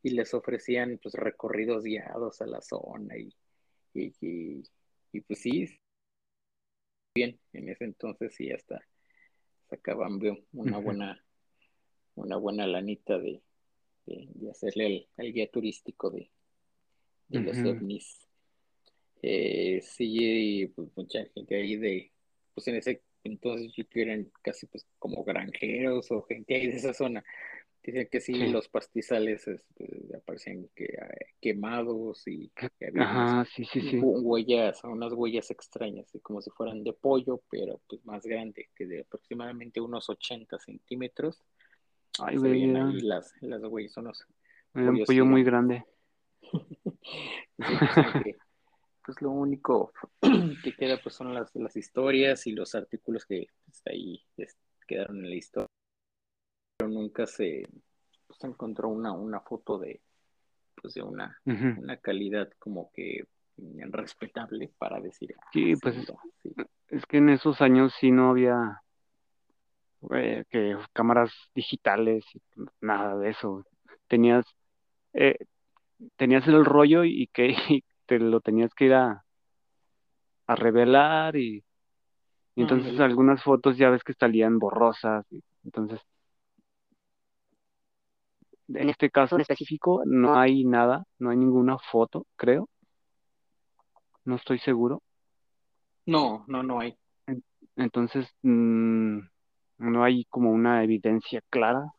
y les ofrecían pues recorridos guiados a la zona y, y, y, pues sí, bien, en ese entonces sí hasta sacaban una buena, una buena lanita de, de, hacerle el, guía turístico de, de los ovnis eh, sí, pues mucha gente ahí de, pues en ese entonces yo eran casi pues como granjeros o gente ahí de esa zona. Dicen que sí, los pastizales este, aparecían que, eh, quemados y que había huellas, unas huellas extrañas, como si fueran de pollo, pero pues más grande, que de aproximadamente unos 80 centímetros. Ay, se veían ahí las, las huellas, unos un pollo muy grande. sí, pues lo único que queda pues son las, las historias y los artículos que pues, ahí quedaron en la historia. Pero nunca se, pues, encontró una, una foto de, pues, de una, una calidad como que respetable para decir. Ah, sí, pues es que en esos años sí no había eh, que cámaras digitales, nada de eso. Tenías, eh, tenías el rollo y que te lo tenías que ir a, a revelar y, entonces algunas fotos ya ves que salían borrosas. entonces, en este caso en específico no hay nada, no hay ninguna foto, creo. No estoy seguro. No, no, no hay. Entonces, mm, no hay como una evidencia clara.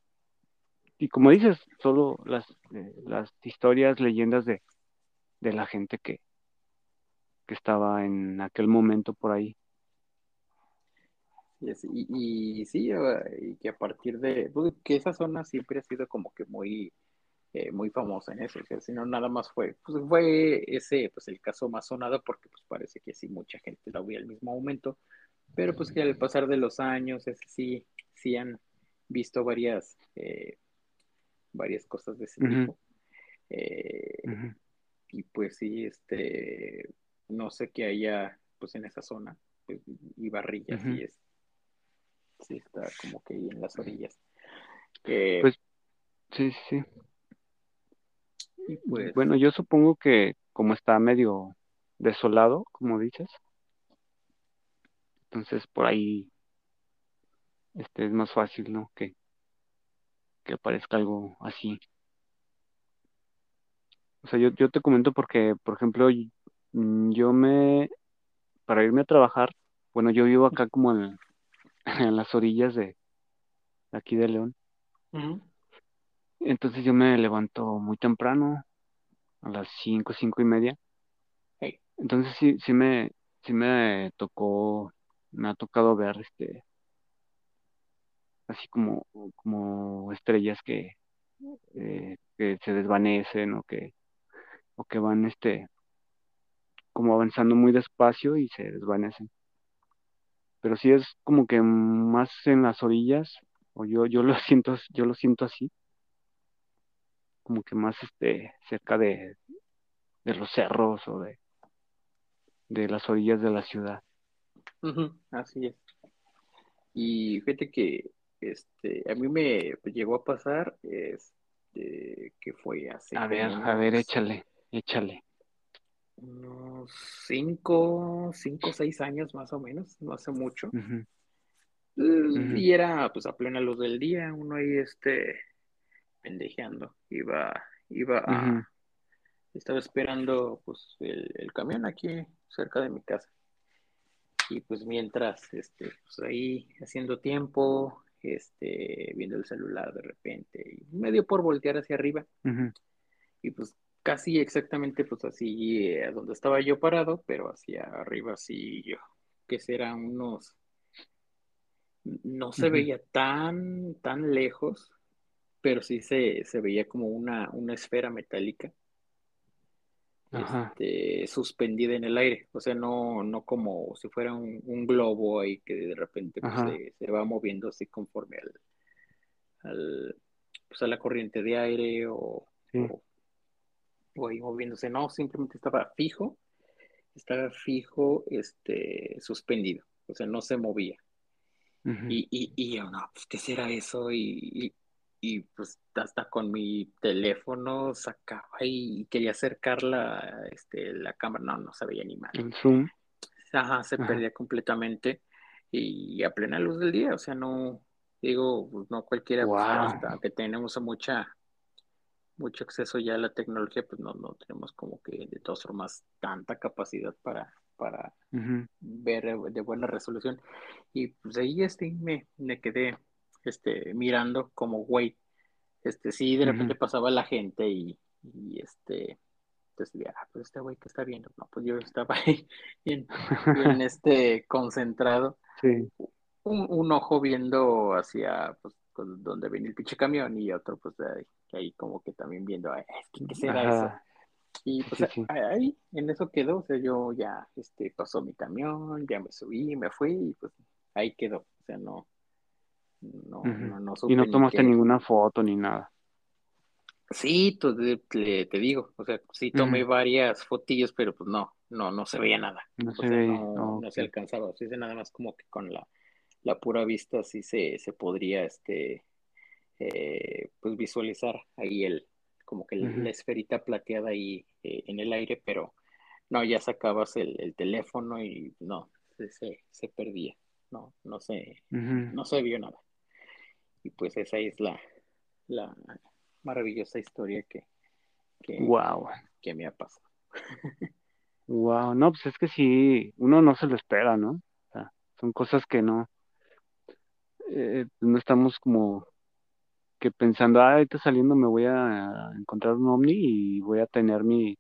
Y como dices, solo las, eh, las historias, leyendas de, de la gente que, que estaba en aquel momento por ahí. Y, y, sí, y que a partir de pues, que esa zona siempre ha sido como que muy eh, muy famosa en eso, o sea, si no nada más fue, pues fue ese, pues el caso más sonado porque pues parece que sí mucha gente lo vio al mismo momento, pero pues que al pasar de los años, es, sí, sí han visto varias, eh, varias cosas de ese tipo. Eh, y pues sí, este, no sé qué haya pues en esa zona, pues, y barrillas y es, sí está como que ahí en las orillas. Eh, pues sí, sí. pues, bueno, yo supongo que como está medio desolado, como dices, entonces por ahí este es más fácil, ¿no? Que, que aparezca algo así. O sea, yo, yo te comento porque, por ejemplo, mm, yo me, para irme a trabajar, bueno, yo vivo acá como en, en las orillas de, aquí de León. Entonces yo me levanto muy temprano, a las cinco, cinco y media. Entonces sí, sí me, sí me tocó, me ha tocado ver este, así como, como estrellas que, eh, que se desvanecen o que, o que van este, como avanzando muy despacio y se desvanecen. Pero sí es como que más en las orillas, o yo, yo lo siento, yo lo siento así, como que más este, cerca de, de los cerros o de, de las orillas de la ciudad. así es. Y fíjate que este, a mí me llegó a pasar, este, que fue hace. A ver, a ver, échale, échale. Unos cinco, cinco, seis años más o menos, no hace mucho. Y era pues a plena luz del día, uno ahí este pendejeando, iba, iba a, estaba esperando pues el, camión aquí cerca de mi casa. Y pues mientras, este, pues ahí haciendo tiempo, este, viendo el celular de repente, y medio por voltear hacia arriba. Y pues casi exactamente pues así eh, donde estaba yo parado, pero hacia arriba así yo, que serán unos, no se veía tan, tan lejos, pero sí se, se veía como una, una esfera metálica. Este, suspendida en el aire, o sea, no, no como si fuera un, globo ahí que de repente pues, se, va moviendo así conforme al, pues, a la corriente de aire o, o, ahí moviéndose, no, simplemente estaba fijo, estaba fijo, este, suspendido, o sea, no se movía. y, y, y, yo, no, pues, ¿qué será eso? y, y pues hasta con mi teléfono sacaba y quería acercar la, este, la cámara, no, no se veía ni mal. El zoom. Ajá, se perdía completamente y a plena luz del día, o sea, no, digo, pues, no cualquiera, pues, hasta que tenemos mucha, mucho acceso ya a la tecnología, pues no, no tenemos como que de todas formas tanta capacidad para, para ver de buena resolución. Y pues ahí este, me, me quedé este, mirando como güey. Este, sí, de repente pasaba la gente y, y este, entonces, ah, pues este güey que está viendo, no, pues yo estaba ahí bien, este, concentrado. Sí. Un, un, ojo viendo hacia, pues, donde viene el pinche camión y otro, pues, ahí, ahí como que también viendo, Ay, ¿qué será eso? Y pues ahí, en eso quedó, o sea, yo ya, este, pasó mi camión, ya me subí, me fui y pues ahí quedó, o sea, no, no, no, no Y no tomaste ninguna foto ni nada. Sí, te, te, digo, o sea, sí tomé varias fotillos, pero pues no, no, no se veía nada. No, se, no, se alcanzaba, o sea, nada más como que con la, la pura vista sí se, se podría, este, eh, pues visualizar ahí el, como que la esferita plateada ahí eh, en el aire, pero no, ya sacabas el, teléfono y no, se, se, perdía, no, no se, no se vio nada. Y pues esa es la, la maravillosa historia que, que, wow. que me ha pasado. wow, no, pues es que sí, uno no se lo espera, ¿no? O sea, son cosas que no, eh, no estamos como que pensando, ah, ahorita saliendo me voy a encontrar un ovni y voy a tener mi,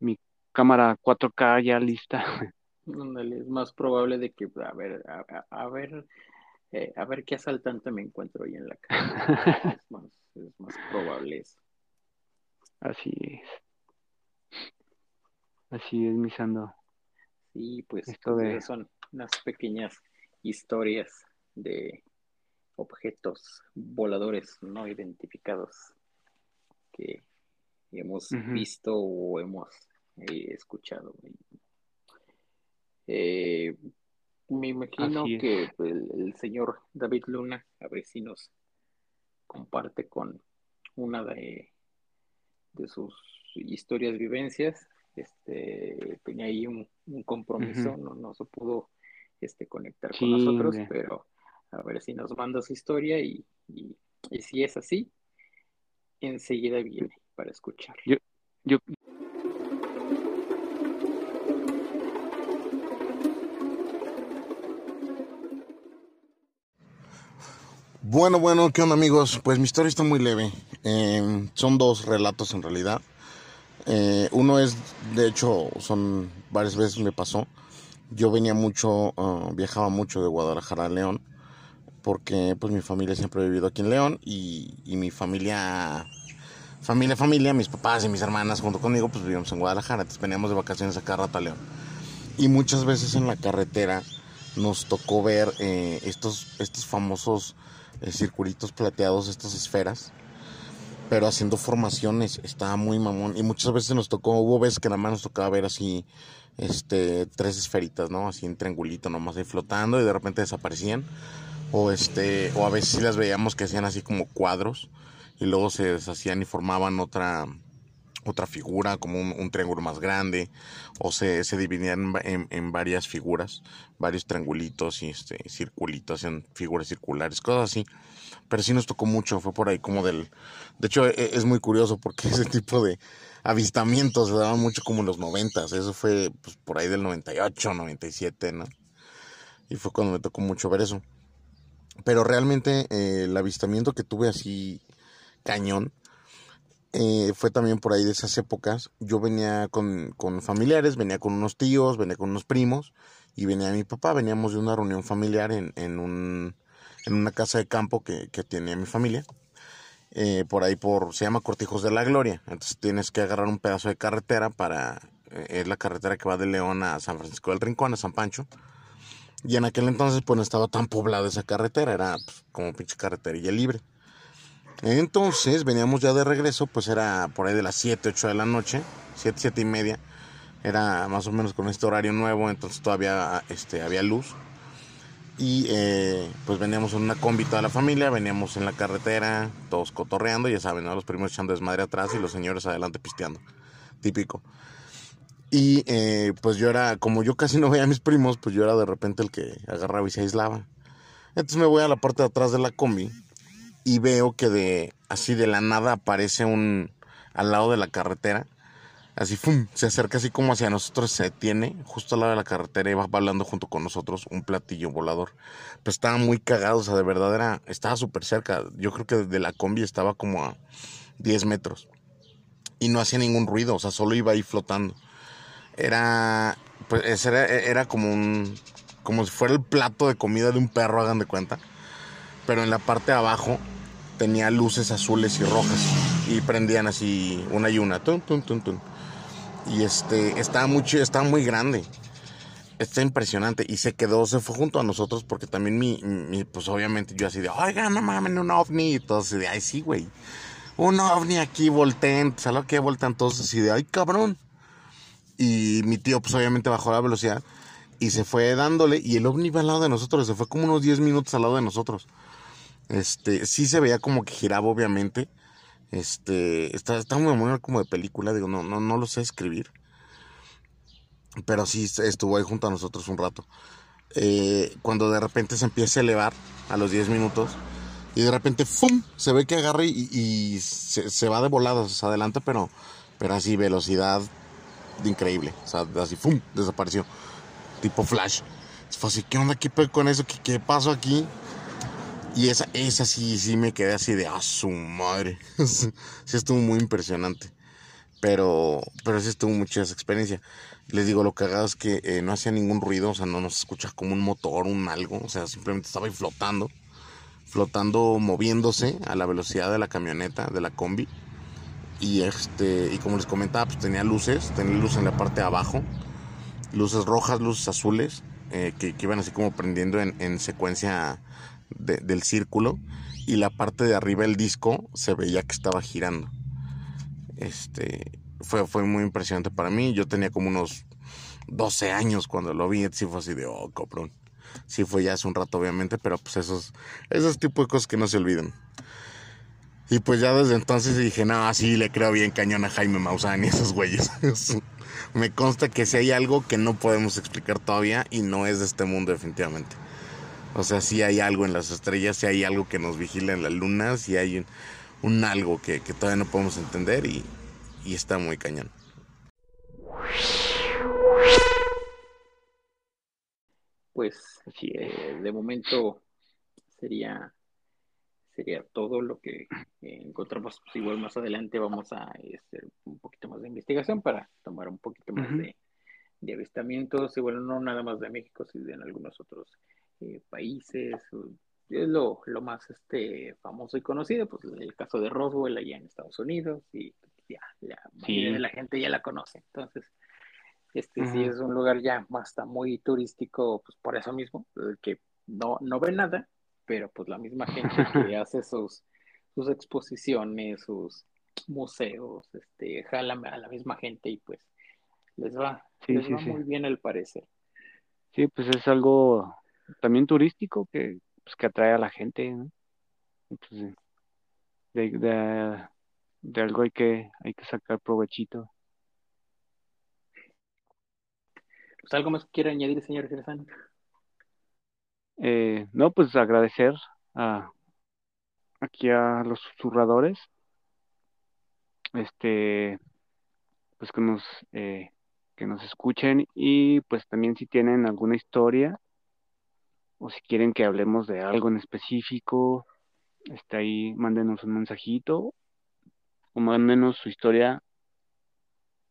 mi cámara 4K ya lista. es más probable de que, a ver, a ver, eh, a ver qué asaltante me encuentro hoy en la calle. es, más, es más probable eso. Así es. Así es, Misando. Sí, pues, pues son unas pequeñas historias de objetos voladores no identificados que hemos visto o hemos eh, escuchado. Eh, Me imagino que el, señor David Luna, a ver si nos comparte con una de, de sus historias, vivencias. Este, tenía ahí un, compromiso, no, no se pudo este, conectar con nosotros, pero a ver si nos manda su historia y, y, si es así, enseguida viene para escuchar. Yo, yo, Bueno, bueno, ¿qué onda amigos? Pues mi historia está muy leve. Eh, son dos relatos en realidad. Eh, uno es, de hecho, son varias veces me pasó. Yo venía mucho, ah, viajaba mucho de Guadalajara a León, porque pues mi familia siempre ha vivido aquí en León y, y mi familia, familia, familia, mis papás y mis hermanas junto conmigo, pues vivíamos en Guadalajara. Entonces veníamos de vacaciones acá a León. Y muchas veces en la carretera nos tocó ver eh, estos, estos famosos eh, circulitos plateados, estas esferas, pero haciendo formaciones, estaba muy mamón. Y muchas veces nos tocó, hubo veces que nada más nos tocaba ver así, este, tres esferitas, ¿no? Así en triangulito nomás ahí flotando y de repente desaparecían. O este, o a veces sí las veíamos que hacían así como cuadros y luego se deshacían y formaban otra, otra figura, como un, triángulo más grande, o se, se dividían en, varias figuras, varios triangulitos y este, circulitos, en figuras circulares, cosas así. Pero sí nos tocó mucho, fue por ahí como del... De hecho, e, es muy curioso porque ese tipo de avistamientos se daban mucho como en los noventas, eso fue pues, por ahí del 98, 97, ¿no? Y fue cuando me tocó mucho ver eso. Pero realmente eh, el avistamiento que tuve así cañón, eh, fue también por ahí de esas épocas. Yo venía con, familiares, venía con unos tíos, venía con unos primos y venía mi papá. Veníamos de una reunión familiar en, en, un, en una casa de campo que, que tenía mi familia. Eh, por ahí por, se llama Cortijos de la Gloria. Entonces tienes que agarrar un pedazo de carretera para, es la carretera que va de León a San Francisco del Rincón, a San Pancho. Y en aquel entonces pues no estaba tan poblada esa carretera, era pues, como pinche carreterilla libre. Entonces veníamos ya de regreso, pues era por ahí de las 7, 8 de la noche, 7, 7 y media. Era más o menos con este horario nuevo, entonces todavía este, había luz. Y eh, pues veníamos en una combi toda la familia, veníamos en la carretera, todos cotorreando, ya saben, los primos echando desmadre atrás y los señores adelante pisteando. Típico. Y eh, pues yo era, como yo casi no veía a mis primos, pues yo era de repente el que agarraba y se aislaba. Entonces me voy a la parte de atrás de la combi y veo que de así de la nada aparece un al lado de la carretera. Así, ¡fum! se acerca así como hacia nosotros, se detiene justo al lado de la carretera y va hablando junto con nosotros un platillo volador. Pues estaba muy cagado, o sea, de verdad era, estaba súper cerca. Yo creo que desde la combi estaba como a 10 metros. Y no hacía ningún ruido, o sea, solo iba ahí flotando. Era, pues era, era como un, como si fuera el plato de comida de un perro, hagan de cuenta. Pero en la parte de abajo tenía luces azules y rojas y prendían así una y una. Y este, estaba muy, estaba muy grande. Está impresionante. Y se quedó, se fue junto a nosotros porque también mi, pues obviamente yo así de, oiga, no mames, un ovni. Y todos así de, ay, sí, güey. Un ovni aquí, volteen. ¿Sabes lo que voltean todos así de, ay, cabrón? Y mi tío, pues obviamente bajó la velocidad y se fue dándole. Y el ovni iba al lado de nosotros. Se fue como unos 10 minutos al lado de nosotros. Este, sí se veía como que giraba, obviamente. Este, está, está muy, muy como de película, digo, no, no, no lo sé escribir. Pero sí estuvo ahí junto a nosotros un rato. Eh, cuando de repente se empieza a elevar a los 10 minutos y de repente ¡fum! se ve que agarra y, se, va de volada, se adelanta, pero, pero así velocidad increíble. O sea, así ¡fum! desapareció. Tipo flash. Fue así, ¿qué onda? ¿Qué con eso? ¿Qué, qué pasó aquí? Y esa, esa sí, sí me quedé así de, a su madre. sí estuvo muy impresionante. Pero, pero sí estuvo mucha esa experiencia. Les digo, lo cagado es que eh, no hacía ningún ruido, o sea, no nos escucha como un motor, un algo, o sea, simplemente estaba ahí flotando, flotando, moviéndose a la velocidad de la camioneta, de la combi. Y este, y como les comentaba, pues tenía luces, tenía luces en la parte de abajo, luces rojas, luces azules, eh, que, iban así como prendiendo en, en secuencia del círculo y la parte de arriba del disco se veía que estaba girando. Este fue, fue muy impresionante para mí. Yo tenía como unos 12 años cuando lo vi, y fue así de, oh, coprón. Sí fue ya hace un rato, obviamente, pero pues esos, esos tipos de cosas que no se olvidan. Y pues ya desde entonces dije, no, sí, le creo bien cañón a Jaime Maussan y esos güeyes. Me consta que si hay algo que no podemos explicar todavía y no es de este mundo definitivamente. O sea, si hay algo en las estrellas, si hay algo que nos vigila en la luna, si hay un, algo que, todavía no podemos entender y, está muy cañón. Pues eh, de momento sería sería todo lo que encontramos. Pues igual más adelante vamos a hacer un poquito más de investigación para tomar un poquito más de, avistamientos, igual no nada más de México, sino en algunos otros eh, países. Es lo, más este famoso y conocido, pues el caso de Roswell allá en Estados Unidos, y ya la mayoría de la gente ya la conoce. Entonces, este sí es un lugar ya más está muy turístico, pues por eso mismo, que no, no ve nada, pero pues la misma gente que hace sus, sus exposiciones, sus museos, este, jala a la misma gente y pues les va, les va muy bien al parecer. Sí, pues es algo también turístico que, pues, que atrae a la gente, ¿no? Entonces, de, de, de, algo hay que, hay que sacar provechito. Pues algo más que quiera añadir, señor Gerson. Eh, no, pues agradecer a aquí a los susurradores, este, pues que nos, eh, que nos escuchen y pues también si tienen alguna historia o si quieren que hablemos de algo en específico, este ahí mándenos un mensajito o mándenos su historia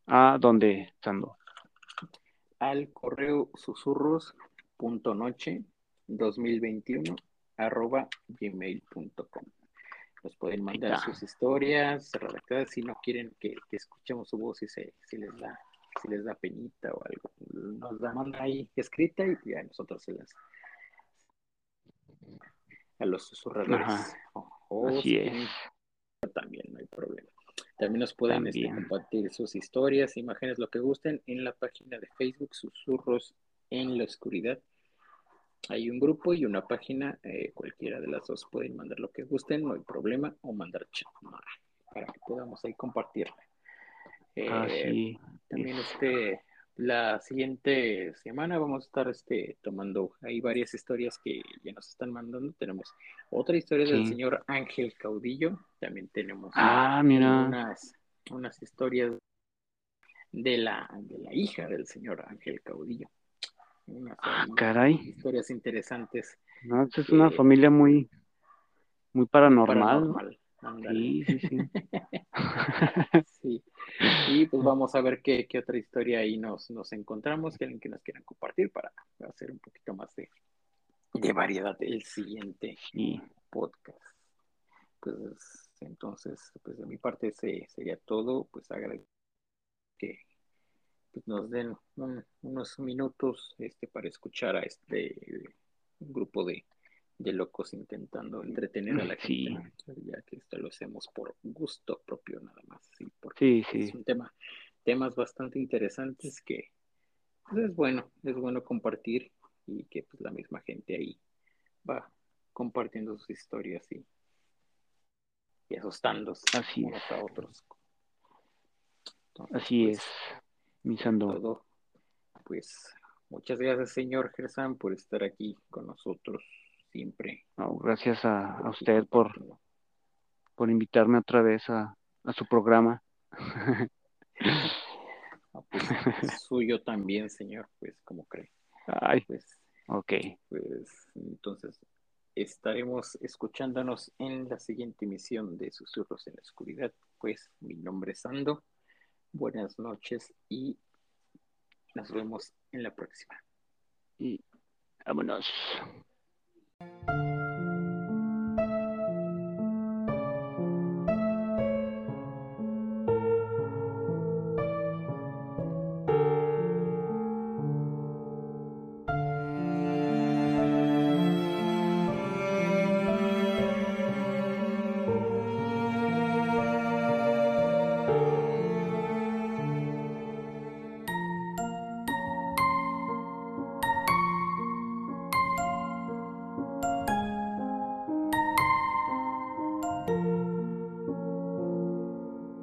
a donde estando al correo susurros.noche 2021 arroba gmail.com. Nos pueden mandar sus historias redactadas si no quieren que, escuchemos su voz y se, si les da si les da penita o algo. Nos la manda ahí escrita y ya nosotros se las a los susurradores. También no hay problema. También nos pueden este, compartir sus historias, imágenes, lo que gusten en la página de Facebook Susurros en la Oscuridad hay un grupo y una página, eh, cualquiera de las dos pueden mandar lo que gusten, no hay problema, o mandar chat para que podamos ahí compartirla. Ah, eh, también este, la siguiente semana vamos a estar este, tomando, hay varias historias que ya nos están mandando. Tenemos otra historia del señor Ángel Caudillo, también tenemos ah, mira. Unas, unas historias de la, de la hija del señor Ángel Caudillo ah, caray. Historias interesantes. No, es una familia muy, muy paranormal. Sí, sí, sí. sí. Y pues vamos a ver qué, qué otra historia ahí nos, nos encontramos, que alguien que nos quieran compartir para hacer un poquito más de, de variedad el siguiente podcast. Pues entonces, pues de mi parte ese sería todo. Pues agradezco que pues, nos den unos minutos este, para escuchar a este grupo de, locos intentando entretener a la gente, ya que esto lo hacemos por gusto propio nada más, sí, porque es un tema, temas bastante interesantes que pues, es bueno, es bueno compartir y que pues la misma gente ahí va compartiendo sus historias y, y asustándose unos a otros. Así pues, es todo. Pues muchas gracias, señor Gersan, por estar aquí con nosotros siempre. gracias a, usted por, por invitarme otra vez a, su programa. pues, suyo también, señor, pues como cree. Ay, pues, ok. Pues entonces estaremos escuchándonos en la siguiente emisión de Susurros en la Oscuridad. Pues mi nombre es Ando buenas noches y nos vemos en la próxima. Y vámonos.